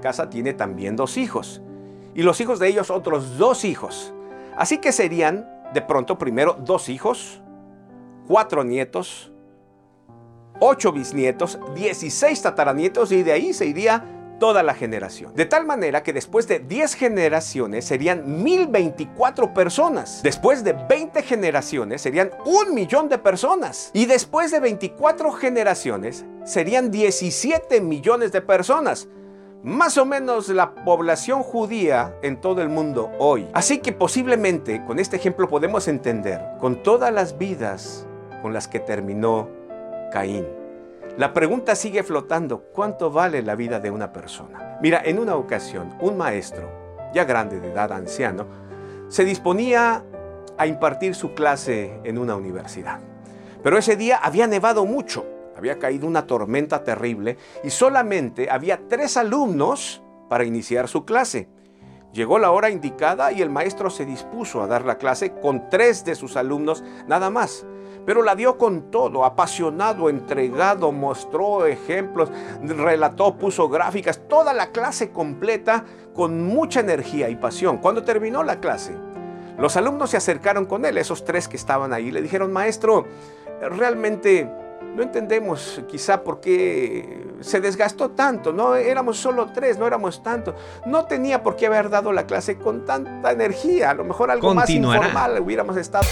casa tiene también dos hijos. Y los hijos de ellos otros dos hijos. Así que serían de pronto primero dos hijos, cuatro nietos, ocho bisnietos, 16 tataranietos y de ahí se iría toda la generación. De tal manera que después de 10 generaciones serían 1024 personas. Después de 20 generaciones serían un millón de personas. Y después de 24 generaciones serían 17 millones de personas. Más o menos la población judía en todo el mundo hoy. Así que posiblemente con este ejemplo podemos entender con todas las vidas con las que terminó Caín. La pregunta sigue flotando, ¿cuánto vale la vida de una persona? Mira, en una ocasión, un maestro, ya grande de edad, anciano, se disponía a impartir su clase en una universidad. Pero ese día había nevado mucho, había caído una tormenta terrible y solamente había tres alumnos para iniciar su clase. Llegó la hora indicada y el maestro se dispuso a dar la clase con tres de sus alumnos nada más pero la dio con todo, apasionado, entregado, mostró ejemplos, relató, puso gráficas, toda la clase completa con mucha energía y pasión. Cuando terminó la clase, los alumnos se acercaron con él, esos tres que estaban ahí, le dijeron, maestro, realmente no entendemos quizá por qué se desgastó tanto, no éramos solo tres, no éramos tanto. No tenía por qué haber dado la clase con tanta energía, a lo mejor algo más informal hubiéramos estado.